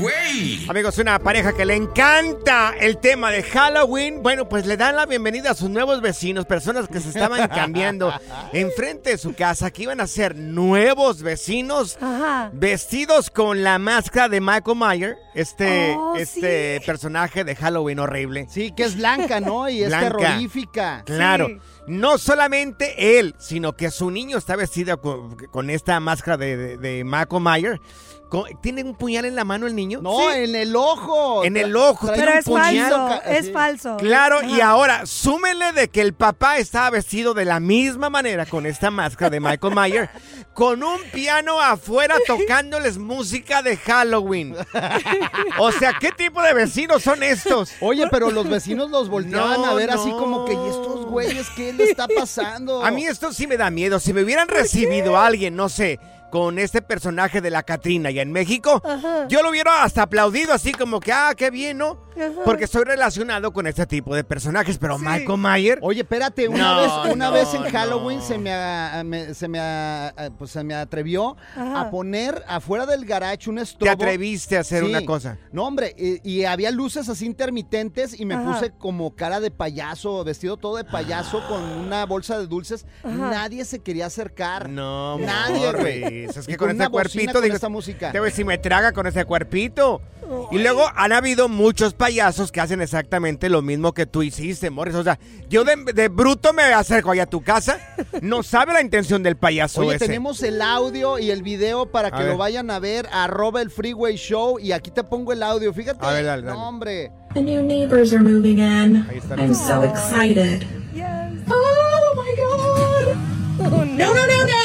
güey! Amigos, una pareja que le encanta el tema de Halloween, bueno, pues le dan la bienvenida a sus nuevos vecinos, personas que se estaban cambiando enfrente de su casa, que iban a ser nuevos vecinos, vestidos con la máscara de Michael Myers, este, Oh, este sí. personaje de Halloween horrible. Sí, que es blanca, ¿no? Y es Blanca. terrorífica. Claro. Sí. No solamente él, sino que su niño está vestido con, con esta máscara de, de, de Michael Myers. ¿Tiene un puñal en la mano el niño? No, en el ojo. En el ojo, Pero un es puñal falso, es falso. Claro, y ahora súmenle de que el papá estaba vestido de la misma manera con esta máscara de Michael Myers, con un piano afuera tocándoles música de Halloween. O sea, ¿qué tipo de vecinos son estos? Oye, pero los vecinos los volteaban No, a ver así como que, ¿y estos güeyes qué le está pasando? A mí esto sí me da miedo. Si me hubieran recibido a alguien, no sé, con este personaje de la Catrina ya en México, Ajá. yo lo hubiera hasta aplaudido así como que, ah, qué bien, ¿no? Ajá. Porque estoy relacionado con este tipo de personajes, pero Michael Myers... Oye, espérate, una No, vez, una no, vez en no. Halloween se me, se me, pues se me atrevió Ajá. a poner afuera del garage un Te estrobo. atreviste a hacer Sí. una cosa. No, hombre, y, y había luces así intermitentes y me Ajá. puse como cara de payaso, vestido todo de payaso con una bolsa de dulces. Ajá. Nadie se quería acercar. No, Nadie, Es que con con, este bocina cuerpito, con digo, esta música. te voy decir, me traga con ese cuerpito. Y luego han habido muchos payasos que hacen exactamente lo mismo que tú hiciste, Morris. O sea, yo de, de bruto me acerco allá a tu casa. No sabe la intención del payaso Oye, ese. tenemos el audio y el video para que lo vayan a ver, arroba el Freeway Show, y aquí te pongo el audio, fíjate. A ver, dale, dale. No, hombre. The new neighbors are moving in. I'm so excited. Yes. Oh my god! Oh, No, no, no, no! No!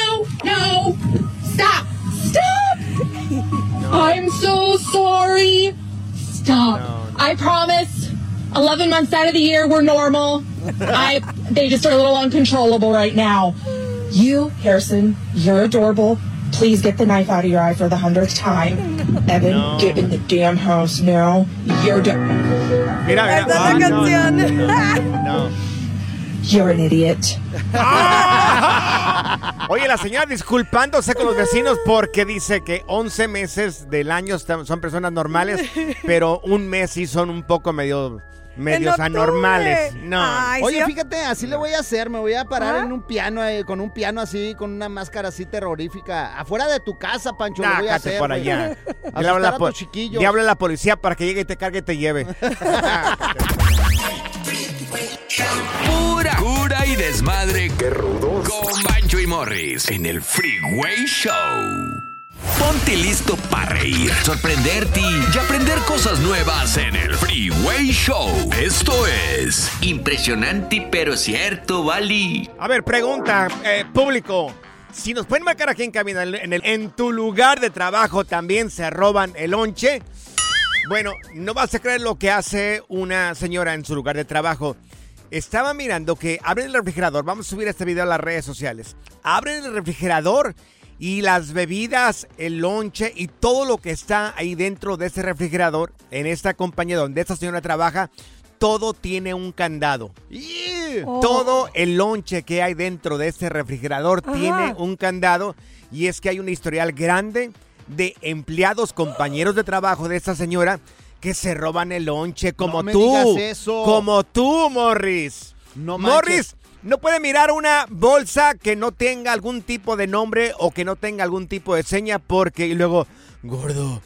Stop! Stop! I'm so sorry! Stop. I promise. 11 months out of the year, we're normal. I, they just are a little uncontrollable right now. You, Harrison, you're adorable. Please get the knife out of your eye for the hundredth time. Evan, get in the damn house now. You're do- Mira, mira. Esa es Ah, la no, canción. no. you're an idiot. Oye, la señora disculpándose con los vecinos porque dice que 11 meses del año son personas normales, pero un mes sí son un poco medio medios anormales. No. Ay, Oye, sí, fíjate, así le voy a hacer. Me voy a parar ¿Ah? en un piano, eh, con un piano así, con una máscara así terrorífica. Afuera de tu casa, Pancho, lo voy a Nácate hacer. por allá. Asustar Le habla a po- la policía para que llegue y te cargue y te lleve. Pura y desmadre. Qué rudos. Con Bancho y Morris en el Freeway Show. Ponte listo para reír, sorprenderte y aprender cosas nuevas en el Freeway Show. Esto es impresionante pero cierto, Bali. A ver, pregunta, eh, público. Si nos pueden marcar aquí en cabina, en, el- en tu lugar de trabajo también se roban el lonche. Bueno, no vas a creer lo que hace una señora en su lugar de trabajo. Estaba mirando que abren el refrigerador. Vamos a subir este video a las redes sociales. Abren el refrigerador y las bebidas, el lonche y todo lo que está ahí dentro de ese refrigerador, en esta compañía donde esta señora trabaja, todo tiene un candado. Oh. Todo el lonche que hay dentro de este refrigerador Ajá. tiene un candado y es que hay un historial grande de empleados, compañeros de trabajo de esta señora que se roban el lonche como No me tú. digas eso. Como tú, Morris. No manches. Morris, no puede mirar una bolsa que no tenga algún tipo de nombre o que no tenga algún tipo de seña porque y luego, gordo,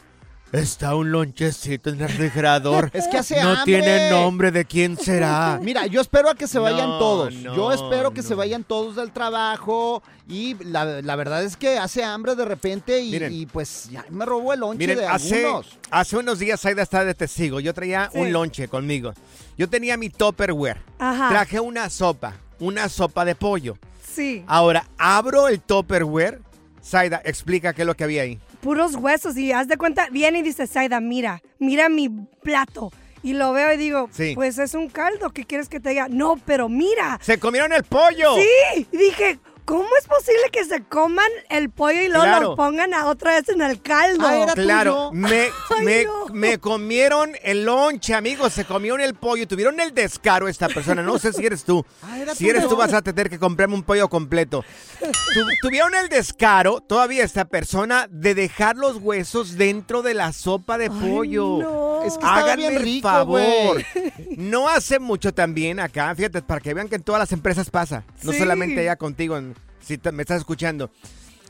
está un lonchecito en el refrigerador. Es que hace No hambre. tiene nombre de quién será. Mira, yo espero a que se vayan No, todos. no, yo espero que no. se vayan todos del trabajo. Y la, la verdad es que hace hambre de repente y, Miren. y pues ya me robó el lonche Miren, de hace, algunos. hace unos días Aida está de testigo. Yo traía Sí. un lonche conmigo. Yo tenía mi Tupperware. Ajá. Traje una sopa, una sopa de pollo. Sí, Ahora, abro el Tupperware. Saida, explica qué es lo que había ahí. Puros huesos. Y haz de cuenta, viene y dice, Saida, mira, mira mi plato. Y lo veo y digo, Sí. pues es un caldo, ¿qué quieres que te diga? No, pero mira. ¡Se comieron el pollo! Sí, y dije, ¿cómo es posible que se coman el pollo y luego Claro. lo pongan a otra vez en el caldo? Ah, era Claro, tuyo. me, Ay, me, no. me comieron el lonche, amigos, se comieron el pollo, tuvieron el descaro esta persona, no sé si eres tú. Ah, era si eres tuyo. tú vas a tener que comprarme un pollo completo. Tu- tuvieron el descaro, todavía esta persona, de dejar los huesos dentro de la sopa de pollo. no. Es que estaba Háganme bien el rico, favor. No hace mucho también acá, fíjate, para que vean que en todas las empresas pasa. No Sí. solamente allá contigo, en- si te- me estás escuchando.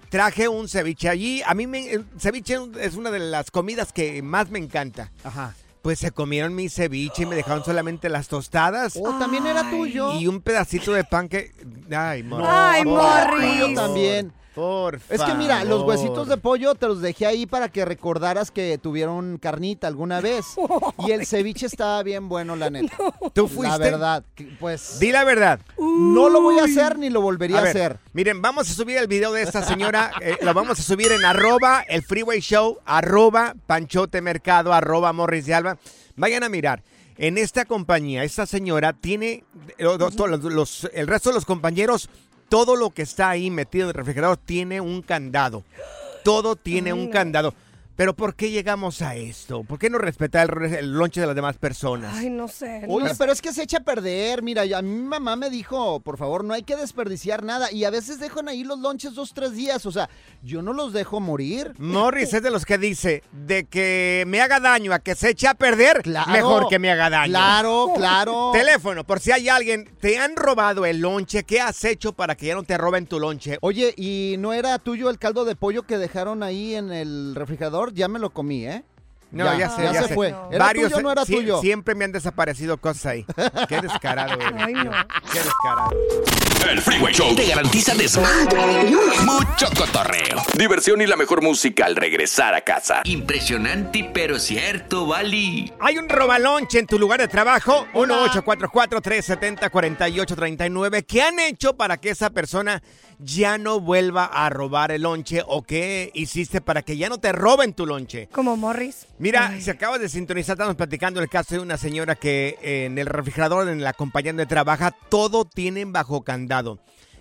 Traje un ceviche allí. A mí me, el ceviche es una de las comidas que más me encanta. Ajá. Pues se comieron mi ceviche y me dejaron solamente las tostadas Oh, también era tuyo. y un pedacito de pan que... Ay, Morris. Ay, Morris. También. Por Es que mira, los favor. huesitos de pollo te los dejé ahí para que recordaras que tuvieron carnita alguna vez. Y el ceviche estaba bien bueno, la neta. ¿Tú fuiste? La verdad, que, pues Di la verdad. no lo voy a hacer ni lo volvería a, ver, hacer. Miren, vamos a subir el video de esta señora. eh, lo vamos a subir en arroba el Freeway Show, arroba Panchote Mercado, arroba Morris de Alba. Vayan a mirar. En esta compañía, esta señora tiene, eh, los- los- los- el resto de los compañeros, todo lo que está ahí metido en el refrigerador tiene un candado. Todo tiene un candado. Pero ¿por qué llegamos a esto? ¿Por qué no respetar el, el lonche de las demás personas? Ay, no sé. no Oye, sé. pero es que se echa a perder. Mira, a mi mamá me dijo, por favor, no hay que desperdiciar nada. Y a veces dejan ahí los lonches dos, tres días. O sea, yo no los dejo morir. Morris es de los que dice de que me haga daño a que se eche a perder, Claro. mejor que me haga daño. Claro, claro. Teléfono, por si hay alguien, te han robado el lonche, ¿qué has hecho para que ya no te roben tu lonche? Oye, ¿y no era tuyo el caldo de pollo que dejaron ahí en el refrigerador? Ya me lo comí, ¿eh? No, ya, sé, ya, se sé. fue. ¿Era tuyo o no era sie- tuyo? Siempre me han desaparecido cosas ahí. Qué descarado, güey. Ay, no. Qué descarado. El Freeway Show te garantiza desmadre, mucho cotorreo, diversión y la mejor música al regresar a casa. Impresionante pero cierto, Bali. Hay un robalonche en tu lugar de trabajo. 1-844-370-4839. ¿Qué han hecho para que esa persona ya no vuelva a robar el lonche? ¿O qué hiciste para que ya no te roben tu lonche? Como Morris. Mira, Ay. si acabas de sintonizar, estamos platicando el caso de una señora que eh, en el refrigerador, en la compañía donde trabaja, todo tienen bajo candado.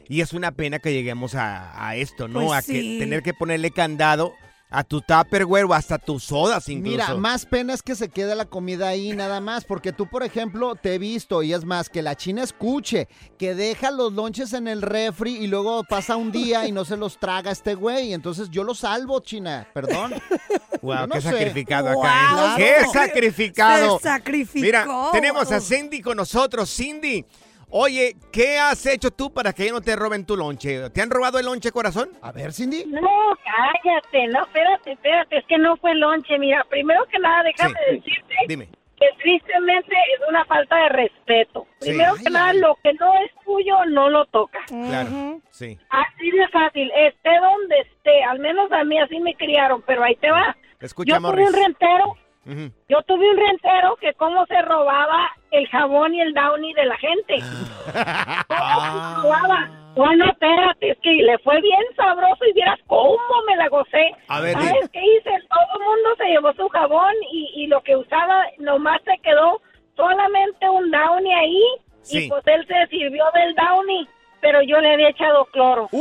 Y es una pena que lleguemos a, a esto, ¿no? Pues a que tener que ponerle candado a tu Tupperware o hasta tus sodas incluso. Mira, más pena es que se quede la comida ahí nada más, porque tú, por ejemplo, te he visto, y es más, que la china escuche, que deja los lonches en el refri y luego pasa un día y no se los traga este güey. Entonces yo lo salvo, china, perdón. Wow, no qué sé. sacrificado acá. Wow. ¿eh? ¡Qué sacrificado! Se sacrificó. Mira, tenemos a Cindy con nosotros. Cindy, oye, ¿qué has hecho tú para que ellos no te roben tu lonche? ¿Te han robado el lonche, corazón? A ver, Cindy. No, cállate, no, espérate, espérate, es que no fue lonche. Mira, primero que nada, déjame Sí. decirte Dime. que tristemente es una falta de respeto. Sí. Primero que nada, lo que no es tuyo, no lo tocas. Claro, sí. Así de fácil, esté donde esté, al menos a mí así me criaron, pero ahí te va. Escucha, Yo tuve un rentero, Yo tuve un rentero que cómo se robaba el jabón y el downy de la gente. ¿Cómo se robaba? Bueno, espérate, es que le fue bien sabroso y vieras cómo me la gocé. A ver, ¿Sabes qué hice? Todo el mundo se llevó su jabón y, y lo que usaba nomás se quedó solamente un downy ahí Sí. y pues él se sirvió del downy, pero yo le había echado cloro.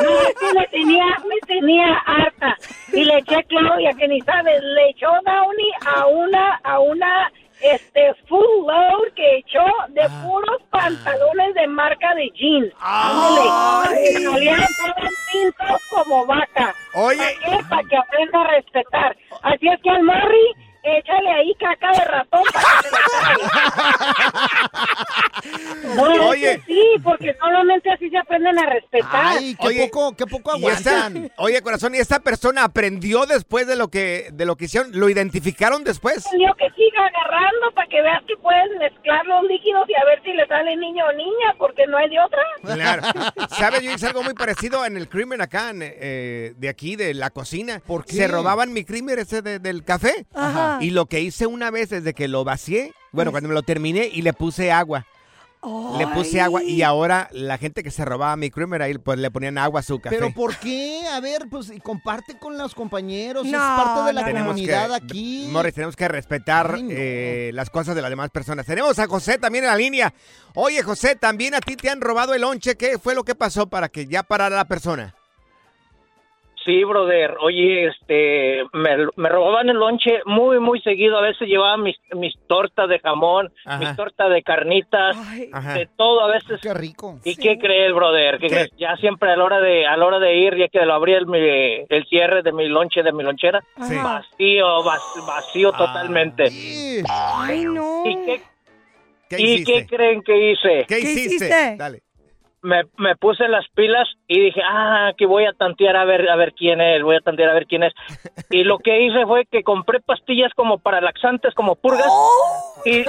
No, es que me tenía, me tenía harta y le eché cloro y a que ni sabes, le echó Downy a una, a una, este, full load que echó de puros pantalones de marca de jeans. Ándale, que salían pintos como vaca. Oye. ¿Para qué? Para que aprenda a respetar. Así es que al Morri, échale ahí caca de ratón para que se la No, es Oye. que sí, porque solamente así se aprenden a respetar. Ay, qué Oye, poco, qué poco esta- aguantan. oye, corazón, ¿y esta persona aprendió después de lo que de lo que hicieron? ¿Lo identificaron después? Yo que siga agarrando para que veas que puedes mezclar los líquidos y a ver si le sale niño o niña, porque no hay de otra. Claro. ¿Sabes? Yo hice algo muy parecido en el crimen acá, en, eh, de aquí, de la cocina. ¿Por qué? Se robaban mi crimen ese de- del café. Ajá. Y lo que hice una vez es de que lo vacié, bueno, cuando me lo terminé y le puse agua. Le puse agua y ahora la gente que se robaba mi creamer ahí pues le ponían agua a su café. Pero ¿por qué? A ver, pues y comparte con los compañeros, es No, parte de la tenemos comunidad que, aquí. Morris, tenemos que respetar Ay, no. eh, las cosas de las demás personas. Tenemos a José también en la línea. Oye, José, también a ti te han robado el lonche. ¿Qué fue lo que pasó para que ya parara la persona? Sí, brother. Oye, este, me, me robaban el lonche muy, muy seguido. A veces llevaba mis, mis tortas de jamón, Ajá. mis tortas de carnitas, Ay, Ajá. de todo a veces. Qué rico. ¿Y qué crees, brother? ¿Qué ¿Qué? crees? Ya siempre a la hora de a la hora de ir, ya que lo abrí el, mi- el cierre de mi lonche, de mi lonchera, Sí. vacío, vac- vacío Ah. totalmente. Sí. Ay, no. ¿Y qué, ¿Qué ¿y hiciste? qué creen que hice? ¿Qué hiciste? Dale. Me, me puse las pilas y dije, ah, que voy a tantear a ver a ver quién es, voy a tantear a ver quién es. Y lo que hice fue que compré pastillas como para laxantes, como purgas. y, y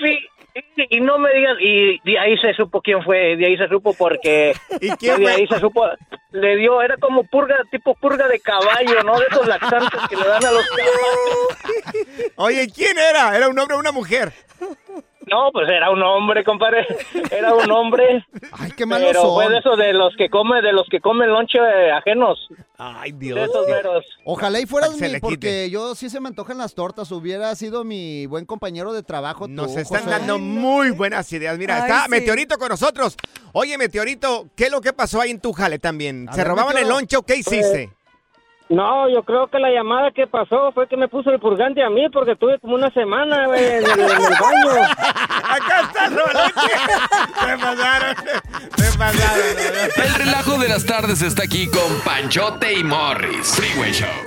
sí, y, y no me digas, y de ahí se supo quién fue, de ahí se supo porque ¿Y quién de fue? ahí se supo, le dio, era como purga, tipo purga de caballo, ¿no? De esos laxantes que le dan a los caballos. Oye, ¿quién era? ¿Era un hombre o una mujer? No, pues era un hombre, compadre, era un hombre. Ay, qué malos Pero fue son. de esos de los que come, de los que comen lonche eh, ajenos. Ay, De Dios. esos meros. Ojalá y fueras mi, porque yo sí se me antojan las tortas. Hubiera sido mi buen compañero de trabajo. Nos tú, están José. dando muy buenas ideas. Mira, Ay, está sí. Meteorito con nosotros. Oye, Meteorito, ¿qué es lo que pasó ahí en tu jale también? A ¿Se ver, robaban el lonche o qué hiciste? No, yo creo que la llamada que pasó fue que me puso el purgante a mí porque tuve como una semana güey, en, el, en el baño. Acá está. Se pasaron. Se pasaron. El relajo de las tardes está aquí con Panchote y Morris. Freeway Show.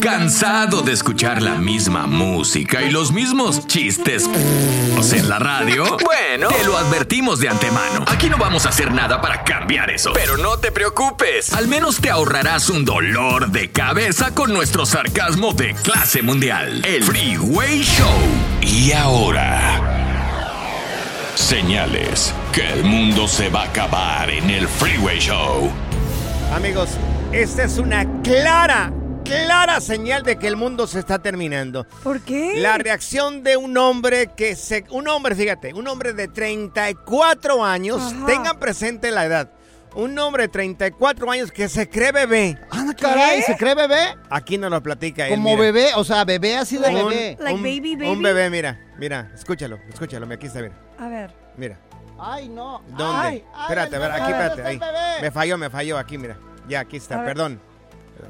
¿Cansado de escuchar la misma música y los mismos chistes en la radio? Bueno, te lo advertimos de antemano. Aquí no vamos a hacer nada para cambiar eso. Pero no te preocupes. Al menos te ahorrarás un dolor de cabeza con nuestro sarcasmo de clase mundial. El Freeway Show. Y ahora... Señales que el mundo se va a acabar en el Freeway Show. Amigos, esta es una clara, clara señal de que el mundo se está terminando. ¿Por qué? La reacción de un hombre que se... Un hombre, fíjate, un hombre de 34 años, Ajá. tengan presente la edad. Un hombre de 34 años que se cree bebé. Ah, caray, ¿se cree bebé? Aquí nos lo platica él. Como mira. bebé, o sea, bebé así de Un- bebé. Like un, baby, baby. un bebé, mira, mira, escúchalo, escúchalo, aquí está, mira, A ver. mira. Ay, no. ¿Dónde? Ay, ay, espérate, a ver, ay, aquí, espérate, ahí. Me falló, me falló, aquí, mira. Ya, aquí A está, ver. perdón.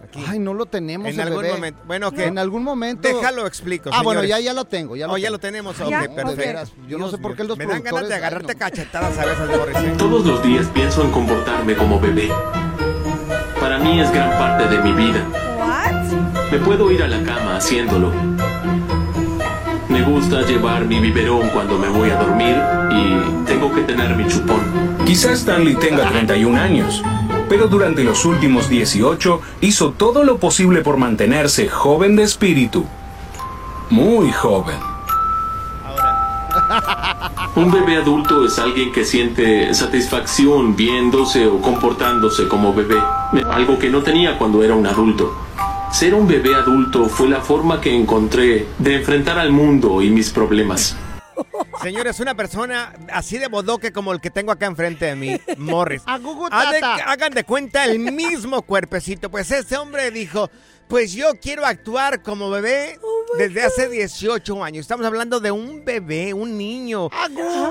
Aquí. Ay, no lo tenemos. En el algún bebé. momento. Bueno, ok. En algún momento. Déjalo explico, Ah, bueno, señores. ya, ya lo tengo. Ya lo Oh, ya tengo. lo tenemos, ok, Ya, de perfecto. veras, Yo no sé por qué los Me dan ganas de agarrarte cachetadas a veces, Morris. ¿eh? Todos los días pienso en comportarme como bebé. Para mí es gran parte de mi vida. Me puedo ir a la cama haciéndolo. Me gusta llevar mi biberón cuando me voy a dormir y tengo que tener mi chupón. Quizás Stanley tenga 31 años, pero durante los últimos 18 hizo todo lo posible por mantenerse joven de espíritu. Muy joven. Un bebé adulto es alguien que siente satisfacción viéndose o comportándose como bebé, algo que no tenía cuando era un adulto. Ser un bebé adulto fue la forma que encontré de enfrentar al mundo y mis problemas. Señores, una persona así de bodoque como el que tengo acá enfrente de mí, Morris. Tata. hagan de cuenta el mismo cuerpecito. Pues ese hombre dijo, pues yo quiero actuar como bebé oh desde hace 18 años. Estamos hablando de un bebé, un niño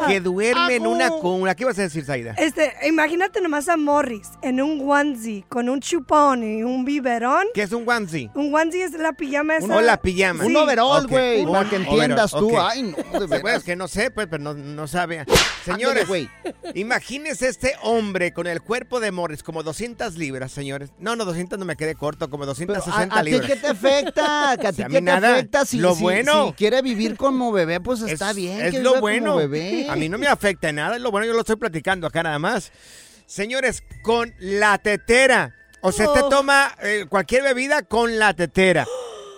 que duerme en una cuna. ¿Qué vas a decir, Zaida? Este, imagínate nomás a Morris en un onesie con un chupón y un biberón. ¿Qué es un onesie? Un onesie es la pijama esa. No, la pijama. Un overall, güey. Okay. Para que entiendas tú. Ay, no, de pues veras. Pues que no sé, pues, pero no, no sabe. Señores, güey. imagínese este hombre con el cuerpo de Morris, como 200 libras, señores. No, no, 200 no me quedé corto, como 260 ¿A ti qué te afecta? ¿A ti qué te afecta? Si, lo bueno. Si quiere vivir como bebé, pues está bien. Es lo bueno. A mí no me afecta nada. Es lo bueno, yo lo estoy platicando acá nada más. Señores, con la tetera. O sea, usted oh. toma eh, cualquier bebida con la tetera.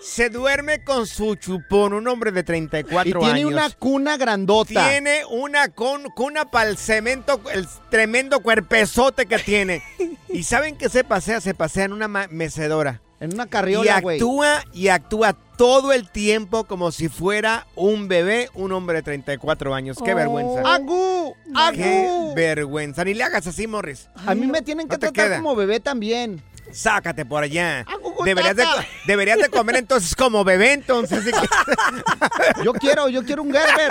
Se duerme con su chupón, un hombre de 34 y tiene años. Tiene una cuna grandota. Tiene una con, cuna para el cemento, el tremendo cuerpezote que tiene. y saben que se pasea, se pasea en una mecedora. En una Y carriola, güey. actúa y actúa todo el tiempo como si fuera un bebé, un hombre de 34 años. ¡Qué Oh. vergüenza! ¡Agú! ¡Qué ¡Agú! vergüenza! Ni le hagas así, Morris. A mí me tienen que No tratar queda. como bebé también. Sácate por allá. Deberías de, deberías de comer entonces como bebé, entonces. Yo quiero, yo quiero un Gerber.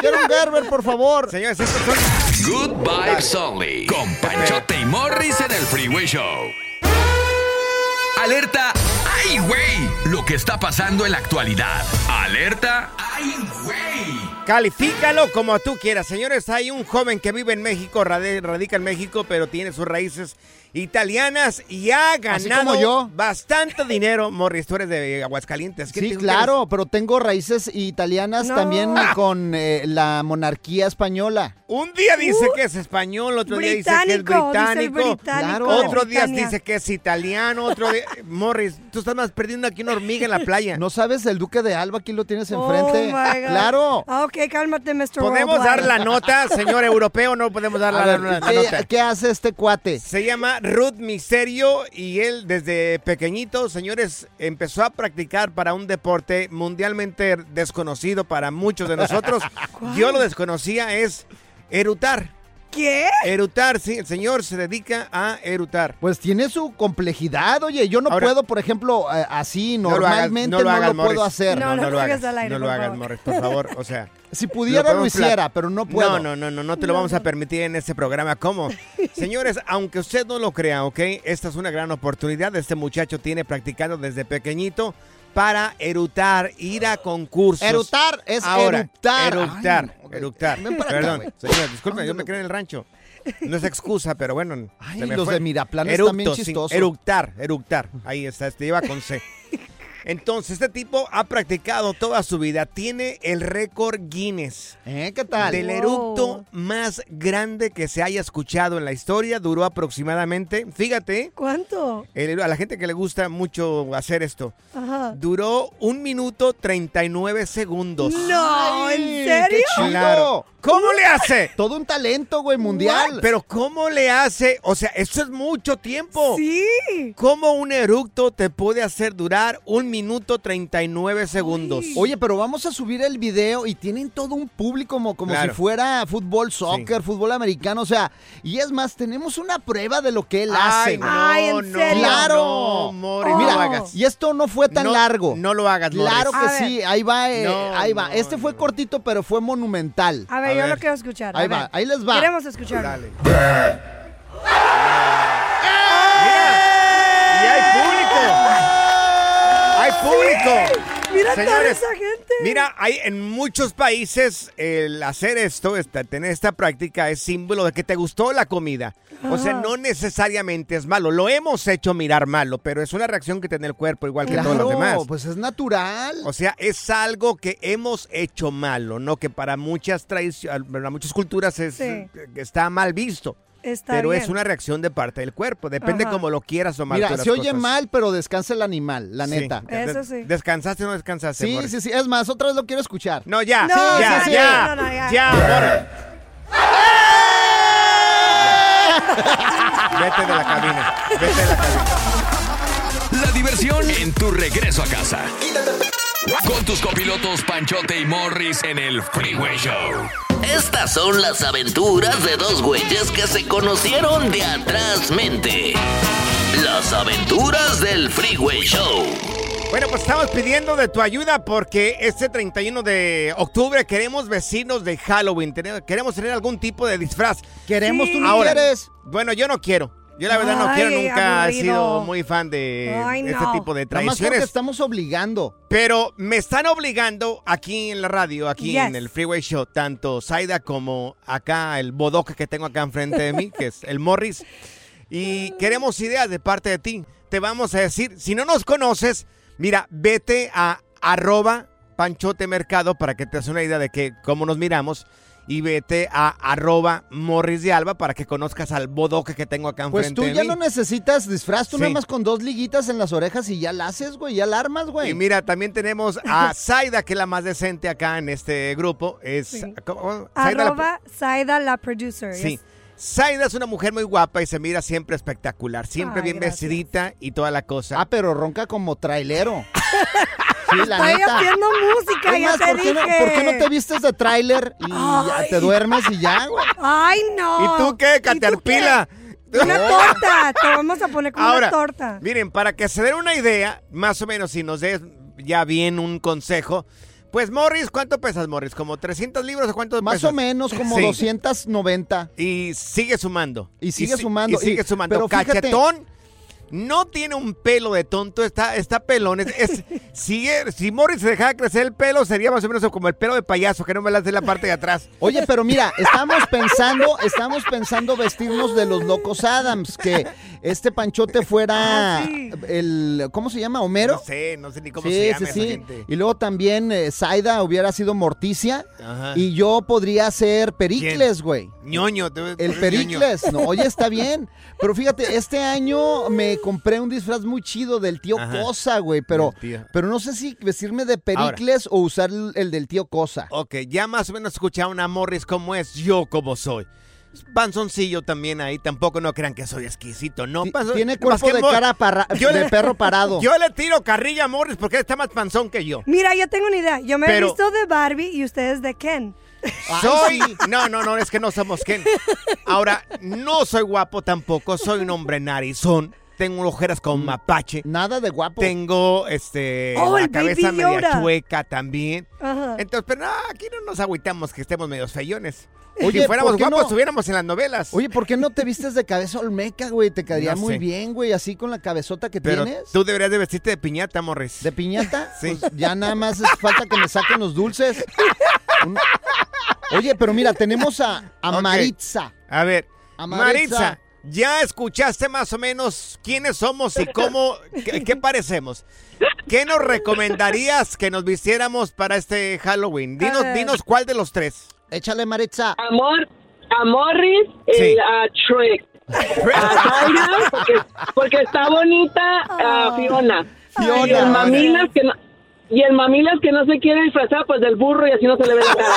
quiero un Gerber, por favor. Señores, estos son... Good Vibes Only. Con Panchote y Morris en el Freeway Show. Alerta. ¡Ay, güey! Lo que está pasando en la actualidad. Alerta. ¡Ay, güey! Califícalo como tú quieras. Señores, hay un joven que vive en México, radica en México, pero tiene sus raíces italianas y ha ganado como yo. bastante dinero. Morris, tú eres de Aguascalientes. ¿Qué Sí, te- claro, pero tengo raíces italianas No. también con eh, la monarquía española. Un día dice que es español, otro día dice que es Uh. Británico, británico. británico Claro. Otro día dice que es italiano, otro día... Morris, tú estás más perdiendo aquí una hormiga en la playa. ¿No sabes el duque de Alba? Aquí lo tienes Oh, enfrente. God. claro. Ah, ok, cálmate, Mr. ¿Podemos Worldwide. dar la nota, señor europeo? No podemos dar la, ver, la- la ¿qué, nota. qué hace este cuate? Se llama Ruth Misterio y él desde pequeñito, señores, empezó a practicar para un deporte mundialmente desconocido para muchos de nosotros. Yo lo desconocía, es erutar. ¿Qué? Erutar, sí, el señor se dedica a erutar. Pues tiene su complejidad, oye, yo no Ahora- puedo, por ejemplo, eh, así No lo hagas, normalmente no no lo, lo hagas, puedo hacer. No, no lo lo hagas, al aire, no lo por hagas, favor. Morris, por favor. O sea, Si pudiera lo, hiciera, pero no puedo. No, no, no, no, no te lo vamos a permitir en este programa. ¿Cómo? Señores, aunque usted no lo crea, ¿ok? Esta es una gran oportunidad. Este muchacho tiene practicando desde pequeñito para erutar, ir a concursos. Erutar es Ahora, Ay, para acá, Perdón, güey. señor, disculpe, yo me quedé en el rancho. No es excusa, pero bueno. Ay, se me los fue. de Miraplanes Eructo, también chistosos. eructar, eructar. Ahí está, este lleva con C. Entonces, este tipo ha practicado toda su vida. Tiene el récord Guinness. ¿Eh? ¿Qué tal? Del Wow. eructo más grande que se haya escuchado en la historia. Duró aproximadamente, fíjate, ¿Cuánto? el- a la gente que le gusta mucho hacer esto, Ajá. duró un minuto 39 segundos. No, ¿en serio? Claro. ¿Cómo le hace? Todo un talento, güey, mundial. Pero ¿cómo le hace? O sea, esto es mucho tiempo. Sí. ¿Cómo un eructo te puede hacer durar un minuto 39 segundos? Oye, pero vamos a subir el video y tienen todo un público como, como Claro. si fuera fútbol, soccer, fútbol americano, o sea, y es más, tenemos una prueba de lo que él hace. Ay, güey. Ay, ¿en no, serio? Claro. No, Mori, Mira, no lo hagas. y esto no fue tan No, largo. No lo hagas, Morris. Claro que sí, ahí va, eh, No, ahí va. no, este fue cortito, pero fue monumental. A ver, A yo ver. lo quiero escuchar. a Ahí ver. va, ahí les va. Queremos escuchar. Dale. Mira, y hay público. Hay público. Mira toda Señores, esa gente. Mira, hay en muchos países el hacer esto, esta- tener esta práctica es símbolo de que te gustó la comida. O sea, no necesariamente es malo. Lo hemos hecho mirar malo, pero es una reacción que tiene el cuerpo igual que todos los demás. Pues es natural. O sea, es algo que hemos hecho malo, ¿no? Que para muchas tradiciones, para muchas culturas es, Sí. está mal visto. Está pero bien. es una reacción de parte del cuerpo. Depende Ajá. cómo lo quieras tomar. Mira, se oye cosas. mal, pero descansa el animal, la Sí. neta. Eso sí. ¿Descansaste o no descansaste? Sí, Morris? sí, sí. Es más, otra vez lo quiero escuchar. No, ya, No, ya, sí, sí. ya, No, no, ya. ya, Morris. Vete de la cabina, vete de la cabina. La diversión en tu regreso a casa. Con tus copilotos Panchote y Morris en el Freeway Show. Estas son las aventuras de dos güeyes que se conocieron de atrás mente. Las aventuras del Freeway Show. Bueno, pues estamos pidiendo de tu ayuda porque este 31 de octubre queremos vecinos de Halloween. Queremos tener algún tipo de disfraz. Queremos, Sí. tú no Ahora, quieres. Bueno, yo no quiero. Yo la verdad no quiero, nunca he sido muy fan de Ay, este no. tipo de Nada más porque tradiciones. estamos obligando. Pero me están obligando aquí en la radio, aquí Yes. en el Freeway Show, tanto Zaida como acá el bodoque que tengo acá enfrente de mí, que es el Morris. Y queremos ideas de parte de ti. Te vamos a decir, si no nos conoces, mira, vete a arroba panchote mercado para que te des una idea de que cómo nos miramos. Y vete a arroba morris de alba para que conozcas al bodoque que tengo acá Pues enfrente tú de ya mí. no necesitas disfraz, tú Sí. nada más con dos liguitas en las orejas y ya la haces, güey, ya la armas, güey. Y mira, también tenemos a Zaida, que es la más decente acá en este grupo. Es Sí. ¿cómo? Zaida la- Arroba Saida la producer. Sí. Yes. Zaida es una mujer muy guapa y se mira siempre espectacular, siempre Ay, bien gracias. vestidita y toda la cosa. Ah, pero ronca como trailero. Sí, la Estoy neta. haciendo música, Es ya más, te ¿por qué, no, dije. por qué no te vistes de tráiler y Ay. te duermes y ya, güey? Ay, no. ¿Y tú qué, Caterpila? Una torta. Te vamos a poner como Ahora, una torta. miren, para que se den una idea, más o menos, si nos des ya bien un consejo, pues Morris, ¿cuánto pesas, Morris? ¿Como 300 libros o cuánto Más pesas? o menos como Sí. 290. Y sigue sumando. Y sigue si- sumando. Y sigue sumando. pero fíjate- Cachetón no tiene un pelo de tonto, está, está pelón. Es, es- sigue, si Morris se dejara crecer el pelo, sería más o menos como el pelo de payaso, que no me la hace la parte de atrás. Oye, pero mira, estamos pensando, estamos pensando vestirnos de los locos Adams, que este panchote fuera Ah, el, ¿cómo se llama? ¿Homero? No sé, no sé ni cómo sí, se llama sí, esa sí. gente. Y luego también eh, Zaida hubiera sido Morticia Ajá. y yo podría ser Pericles, güey. ñoño. tú El Pericles, ñoño. no, oye, está bien. Pero fíjate, este año me compré un disfraz muy chido del tío Ajá. Cosa, güey. Pero, pero no sé si vestirme de Pericles o usar el, el del tío Cosa. Ok, ya más o menos escucharon a Morris cómo es, yo como soy. Panzoncillo también ahí, tampoco no crean que soy exquisito, no. Tiene más cuerpo que de Mor- cara parra- Yo de le- perro parado. Yo le tiro carrilla a Morris porque él está más panzón que yo. Mira, yo tengo una idea. Yo me he visto de Barbie y ustedes de Ken. Soy. No, no, no, es que no somos Ken. Ahora, no soy guapo tampoco, soy un hombre narizón. Tengo ojeras con mapache. Nada de guapo. Tengo este Oh, la el cabeza Baby media Yoda. chueca también. Ajá. Entonces, pero no, aquí no nos agüitamos que estemos medios feyones. si fuéramos ¿por qué guapos, no? estuviéramos en las novelas. Oye, ¿por qué no te vistes de cabeza olmeca, güey? Te quedaría No muy sé. bien, güey, así con la cabezota que Pero tienes. tú deberías de vestirte de piñata, Morris. ¿De piñata? Sí. Pues ya nada más es falta que me saquen los dulces. Un- Oye, pero mira, tenemos a, a Ok. Maritza. A ver, Maritza. Maritza. Ya escuchaste más o menos quiénes somos y cómo, qué, qué parecemos. ¿Qué nos recomendarías que nos vistiéramos para este Halloween? Dinos, Eh. dinos cuál de los tres. Échale, Maritza. Amor, a Morris Sí. y a Shrek. A Zaira, porque, porque está bonita a Fiona. Fiona. Y el mamilas que no, y el mamilas que no se quiere disfrazar pues del burro y así no se le ve la cara.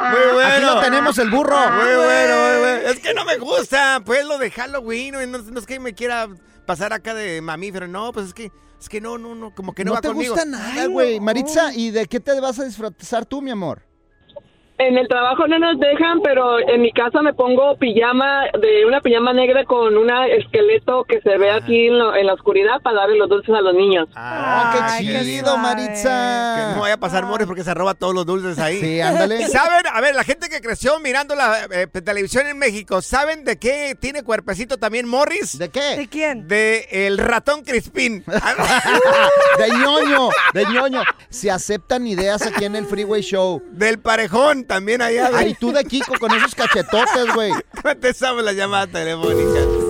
Muy bueno. Aquí lo tenemos, el burro. Muy bueno, muy bueno. Es que no me gusta, pues lo de Halloween. No, no es que me quiera pasar acá de mamífero. No, pues es que, es que no, no, no, como que no, no va te gusta nada, güey. Maritza, ¿y de qué te vas a disfrazar tú, mi amor? En el trabajo no nos dejan, pero en mi casa me pongo pijama, de una pijama negra con un esqueleto que se ve aquí en, lo- en la oscuridad para darle los dulces a los niños. Ah, qué qué chido, Que Maritza. no vaya a pasar Morris porque se roba todos los dulces ahí. Sí, ándale. ¿Saben? A ver, la gente que creció mirando la eh, televisión en México, ¿saben de qué tiene cuerpecito también Morris? ¿De qué? ¿De quién? De el ratón Crispín. De ñoño, de ñoño. Se aceptan ideas aquí en el Freeway Show. Del parejón también allá. Ay, tú de Kiko con esos cachetotes, güey. Contestamos la llamada telefónica.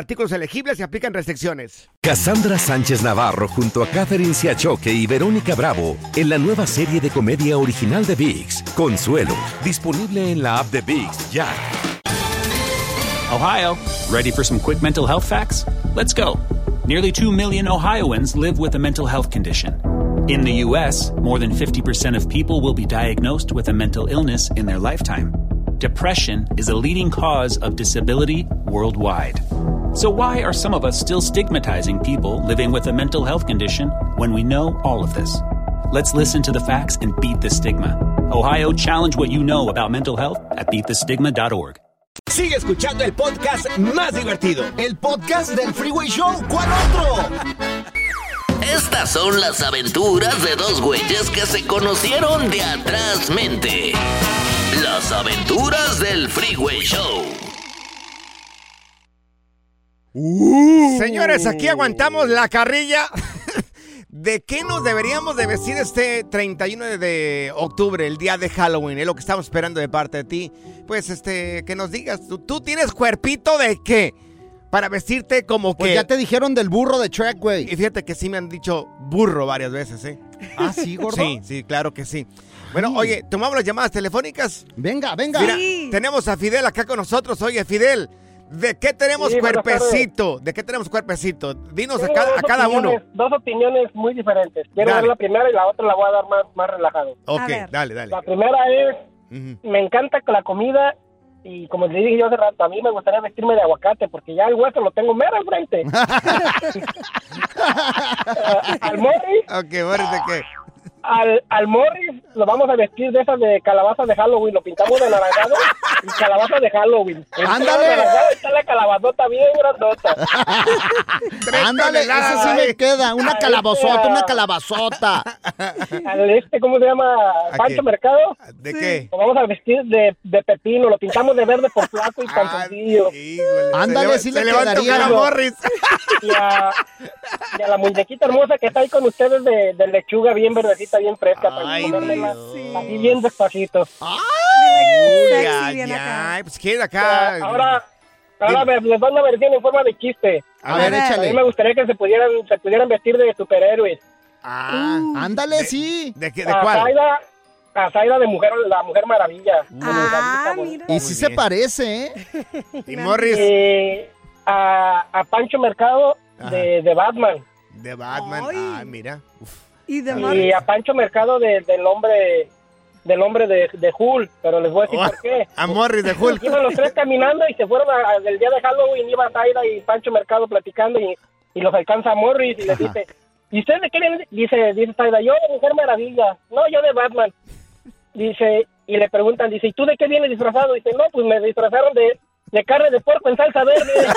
artículos elegibles y aplican restricciones. Cassandra Sánchez Navarro junto a Catherine Siachoque y Verónica Bravo en la nueva serie de comedia original de VIX, Consuelo, disponible en la app de VIX ya. Ohio, ready for some quick mental health facts? Let's go. Nearly 2 million Ohioans live with a mental health condition. In the U.S., more than 50% of people will be diagnosed with a mental illness in their lifetime. Depression is a leading cause of disability worldwide. So, why are some of us still stigmatizing people living with a mental health condition when we know all of this? Let's listen to the facts and beat the stigma. Ohio, challenge what you know about mental health at beatthestigma.org. Sigue escuchando el podcast más divertido. El podcast del Freeway Show. ¿Cuál otro? Estas son las aventuras de dos güeyes que se conocieron de atrás mente. Las aventuras del Freeway Show. Señores, aquí aguantamos la carrilla. ¿De qué nos deberíamos de vestir este 31 de- octubre, el día de Halloween? Es lo que estamos esperando de parte de ti. Pues, este, que nos digas, ¿tú, tú tienes cuerpito de qué? Para vestirte como Pues que... ya te dijeron del burro de Shrek, güey. Y fíjate que sí me han dicho burro varias veces, ¿eh? Ah, ¿sí, gordo? Sí, sí, claro que sí. Bueno, oye, tomamos las llamadas telefónicas. Venga, venga. Mira, tenemos a Fidel acá con nosotros. Oye, Fidel, ¿de qué tenemos Sí, cuerpecito? ¿De qué tenemos cuerpecito? Dinos a cada, a cada uno. Dos opiniones muy diferentes. Quiero Dale. dar la primera y la otra la voy a dar más, más relajado. Ok, dale, dale. La primera es, me encanta la comida y como le dije yo hace rato, a mí me gustaría vestirme de aguacate porque ya el hueso lo tengo mero enfrente. al Morris, Ok, Morris, ¿de qué? Al, al Morris lo vamos a vestir de esas de calabaza de Halloween, lo pintamos de naranjado y calabaza de Halloween. ¡Ándale! Está la calabazota bien grandota. Ándale, ese sí me queda. Una calabazota, una calabazota. Al este, ¿cómo se llama? Pancho? Mercado. ¿De qué? Lo vamos a vestir de, de pepino, lo pintamos de verde por flaco y calzoncillo. Ándale, sí le quedaría. Y a, y a la muñequita hermosa que está ahí con ustedes de, de lechuga bien verdecita, bien fresca, para comérmela así bien despacito. Uy, ay, ay, pues quiere acá. Ahora, ahora me- les doy una versión en forma de chiste. A ver, échale. A mí me gustaría que se pudieran, se pudieran vestir de superhéroes. Ah, ándale, sí. ¿De, qué, a Zaida, a Zaida de mujer, la mujer maravilla. Ah, mira. Y sí se parece, ¿eh? Y Morris. Eh, a, a Pancho Mercado de, de Batman. De Batman. Ah, mira. Uf. Y, de y a Pancho Mercado de- del hombre del hombre de, de Hulk, pero les voy a decir Oh, por qué. a Morris de Hulk. Iban los tres caminando y se fueron a- día de Halloween, iba Zaida y Pancho Mercado platicando y, y los alcanza a Morris y les dice, ¿y usted de qué viene? Dice, dice Zaida, yo de Mujer Maravilla, no, yo de Batman. Dice, y le preguntan, dice, ¿y tú de qué vienes disfrazado? Dice, no, pues me disfrazaron de, de carne de puerco en salsa verde.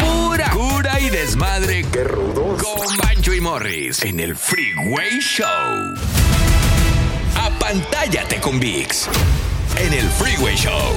Pura cura y desmadre. Qué rudos. Con Bancho y Morris en el Freeway Show. Apantállate con VIX. En el Freeway Show.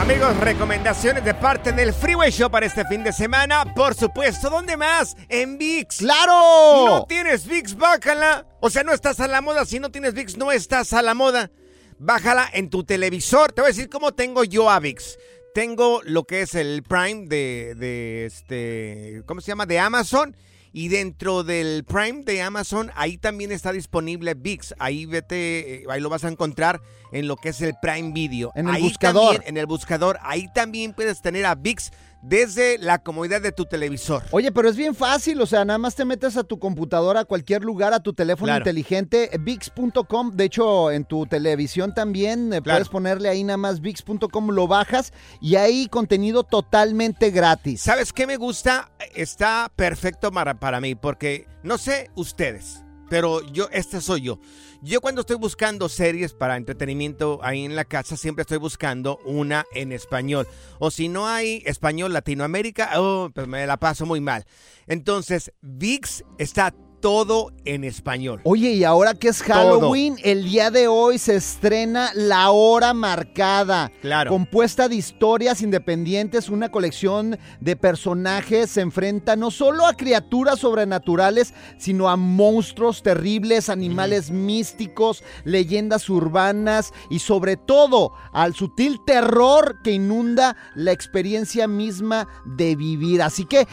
Amigos, recomendaciones de parte del Freeway Show para este fin de semana. Por supuesto, ¿dónde más? En VIX. ¡Claro! ¿No tienes VIX? Bájala. O sea, no estás a la moda. Si no tienes VIX, no estás a la moda. Bájala en tu televisor. Te voy a decir cómo tengo yo a VIX. Tengo lo que es el Prime de, de este, ¿cómo se llama? De Amazon. Y dentro del Prime de Amazon, ahí también está disponible VIX. Ahí vete, eh, ahí lo vas a encontrar en lo que es el Prime Video. En el Ahí buscador. también, en el buscador. Ahí también puedes tener a VIX desde la comodidad de tu televisor. Oye, pero es bien fácil, o sea, nada más te metes a tu computadora, a cualquier lugar, a tu teléfono Claro. inteligente, VIX.com, de hecho en tu televisión también eh, Claro. puedes ponerle ahí nada más VIX.com, lo bajas y hay contenido totalmente gratis. ¿Sabes qué me gusta? Está perfecto para, para mí, porque no sé ustedes, pero yo, este soy yo. Yo cuando estoy buscando series para entretenimiento ahí en la casa, siempre estoy buscando una en español. O si no hay español Latinoamérica, oh, pues me la paso muy mal. Entonces, VIX está todo en español. Oye, y ahora que es Halloween, el día de hoy se estrena La Hora Marcada. Claro. Compuesta de historias independientes, una colección de personajes se enfrenta no solo a criaturas sobrenaturales, sino a monstruos terribles, animales místicos, leyendas urbanas y sobre todo al sutil terror que inunda la experiencia misma de vivir. Así que eh,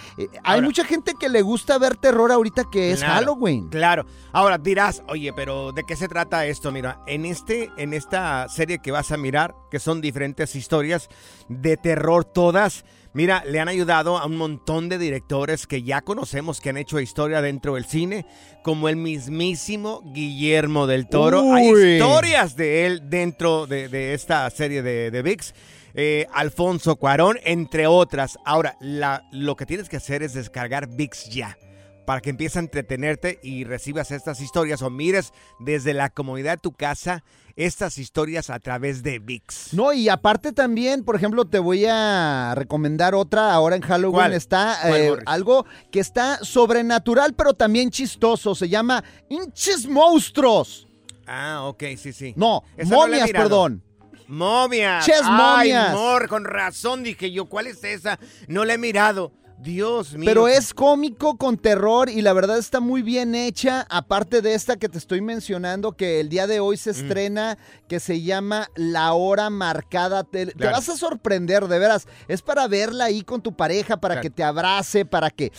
hay Ahora- mucha gente que le gusta ver terror ahorita que es Claro, Halloween. Claro. Ahora dirás, oye, pero ¿de qué se trata esto? Mira, en este, en esta serie que vas a mirar, que son diferentes historias de terror todas. Mira, le han ayudado a un montón de directores que ya conocemos que han hecho historia dentro del cine, como el mismísimo Guillermo del Toro. Hay historias de él dentro de, de esta serie de, de VIX. Eh, Alfonso Cuarón, entre otras. Ahora, la- lo que tienes que hacer es descargar VIX ya para que empieces a entretenerte y recibas estas historias o mires desde la comodidad de tu casa estas historias a través de VIX. No, y aparte también, por ejemplo, te voy a recomendar otra. Ahora en Halloween ¿Cuál? está ¿Cuál, eh, algo que está sobrenatural, pero también chistoso. Se llama Hinches Monstruos. Ah, ok, sí, sí. No, Esa momias, perdón. Momias. Ches Ay, momias. amor, con razón dije yo, ¿cuál es esa? No la he mirado. Dios mío. Pero es cómico con terror y la verdad está muy bien hecha. Aparte de esta que te estoy mencionando, que el día de hoy Mm. se estrena, que se llama La Hora Marcada. Te, vas a sorprender, de veras. Es para verla ahí con tu pareja, para Claro. que te abrace, para que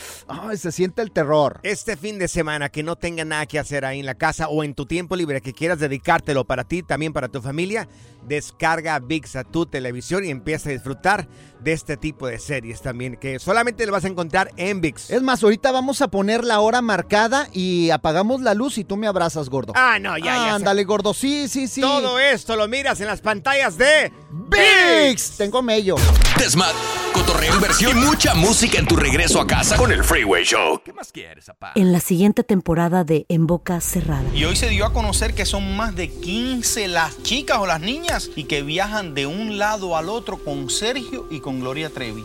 se sienta el terror. Este fin de semana que no tenga nada que hacer ahí en la casa o en tu tiempo libre que quieras dedicártelo para ti, también para tu familia, descarga VIX a tu televisión y empieza a disfrutar de este tipo de series también que solamente lo vas a encontrar en VIX. Es más, ahorita vamos a poner la hora marcada y apagamos la luz y tú me abrazas, gordo. Ah, no, ya, ya. Ándale, gordo. Sí, sí, sí. Todo esto lo miras en las pantallas de VIX. Tengo mello. Desmad, cotorreo, inversión y mucha música en tu regreso a casa con el Freeway Show. ¿Qué más quieres, papá? En la siguiente temporada de En Boca Cerrada. Y hoy se dio a conocer que son más de 15 las chicas o las niñas y que viajan de un lado al otro con Sergio y con Gloria Trevi.